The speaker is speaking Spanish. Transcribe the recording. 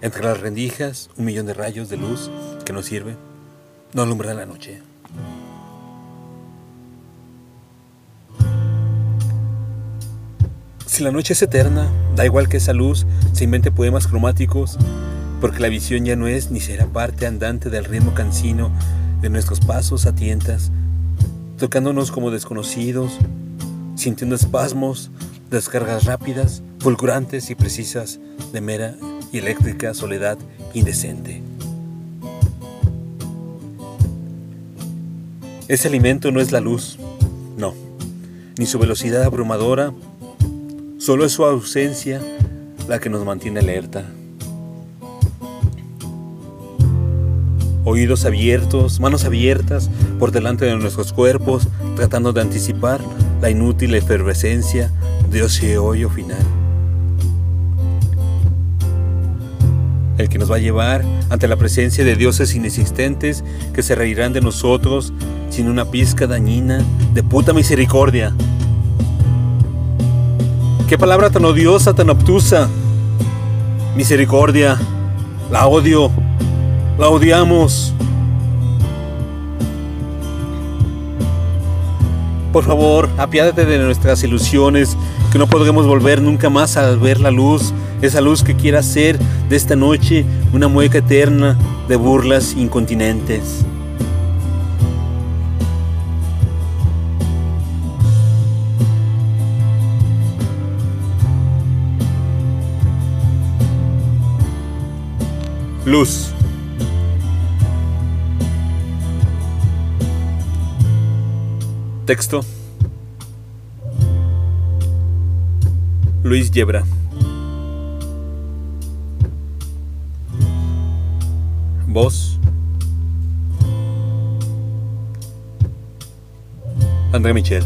Entre las rendijas, un millón de rayos de luz que nos sirve, no alumbra la noche. Si la noche es eterna, da igual que esa luz se invente poemas cromáticos, porque la visión ya no es ni será parte andante del ritmo cansino de nuestros pasos a tientas, tocándonos como desconocidos, sintiendo espasmos, descargas rápidas, fulgurantes y precisas de mera y eléctrica soledad indecente. Ese alimento no es la luz, no, ni su velocidad abrumadora, solo es su ausencia la que nos mantiene alerta. Oídos abiertos, manos abiertas por delante de nuestros cuerpos, tratando de anticipar la inútil efervescencia de ese hoyo final. Que nos va a llevar ante la presencia de dioses inexistentes que se reirán de nosotros sin una pizca dañina de puta misericordia. Qué palabra tan odiosa, tan obtusa. Misericordia. La odio. La odiamos. Por favor, apiádate de nuestras ilusiones, que no podremos volver nunca más a ver la luz, esa luz que quiera ser de esta noche una mueca eterna de burlas incontinentes. Luz. Texto. Luis Yebra. Voz. André Michel.